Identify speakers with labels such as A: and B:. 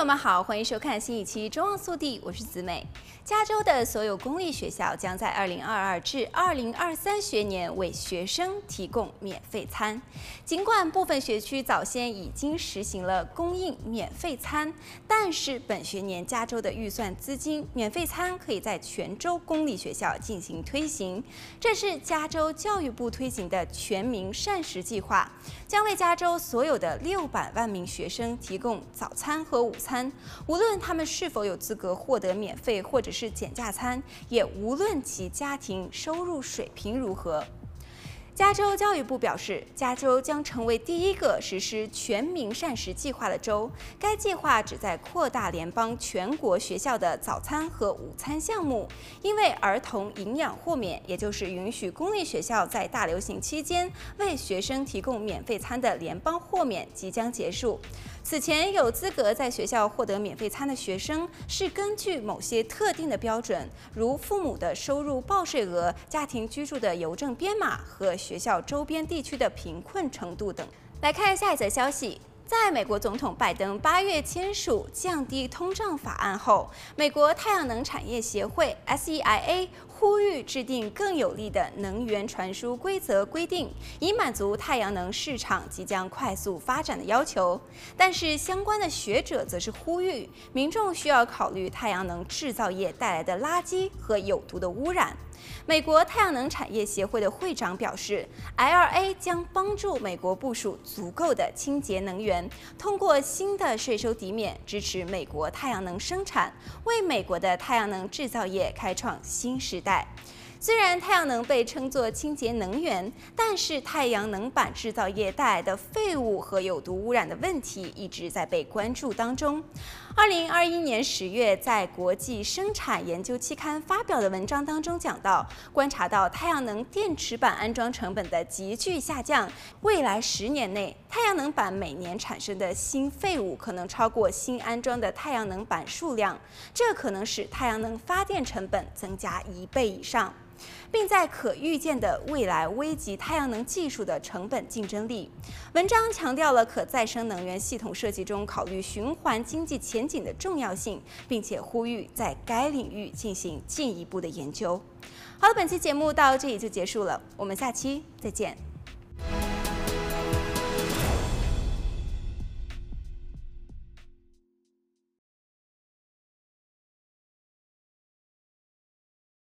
A: 朋友们好，欢迎收看新一期《中望速递》，我是子美。加州的所有公立学校将在2022至2023学年为学生提供免费餐。尽管部分学区早先已经实行了供应免费餐，但是本学年加州的预算资金，免费餐可以在全州公立学校进行推行。这是加州教育部推行的全民膳食计划，将为加州所有的六百万名学生提供早餐和午餐，餐无论他们是否有资格获得免费或者。是减价餐，也无论其家庭收入水平如何。加州教育部表示，加州将成为第一个实施全民膳食计划的州。该计划旨在扩大联邦全国学校的早餐和午餐项目，因为儿童营养豁免，也就是允许公立学校在大流行期间为学生提供免费餐的联邦豁免即将结束。此前有资格在学校获得免费餐的学生，是根据某些特定的标准，如父母的收入报税额、家庭居住的邮政编码和学校周边地区的贫困程度等。来看下一则消息。在美国总统拜登八月签署降低通胀法案后，美国太阳能产业协会 （SEIA） 呼吁制定更有力的能源传输规则规定，以满足太阳能市场即将快速发展的要求。但是，相关的学者则是呼吁民众需要考虑太阳能制造业带来的垃圾和有毒的污染。美国太阳能产业协会的会长表示，IRA 将帮助美国部署足够的清洁能源，通过新的税收抵免支持美国太阳能生产，为美国的太阳能制造业开创新时代虽然太阳能被称作清洁能源，但是太阳能板制造业带来的废物和有毒污染的问题一直在被关注当中。二零二一年十月，在国际生产研究期刊发表的文章当中讲到，观察到太阳能电池板安装成本的急剧下降，未来十年内，太阳能板每年产生的新废物可能超过新安装的太阳能板数量，这可能使太阳能发电成本增加一倍以上。并在可预见的未来危及太阳能技术的成本竞争力。文章强调了可再生能源系统设计中考虑循环经济前景的重要性，并且呼吁在该领域进行进一步的研究。好了，本期节目到这里就结束了，我们下期再见。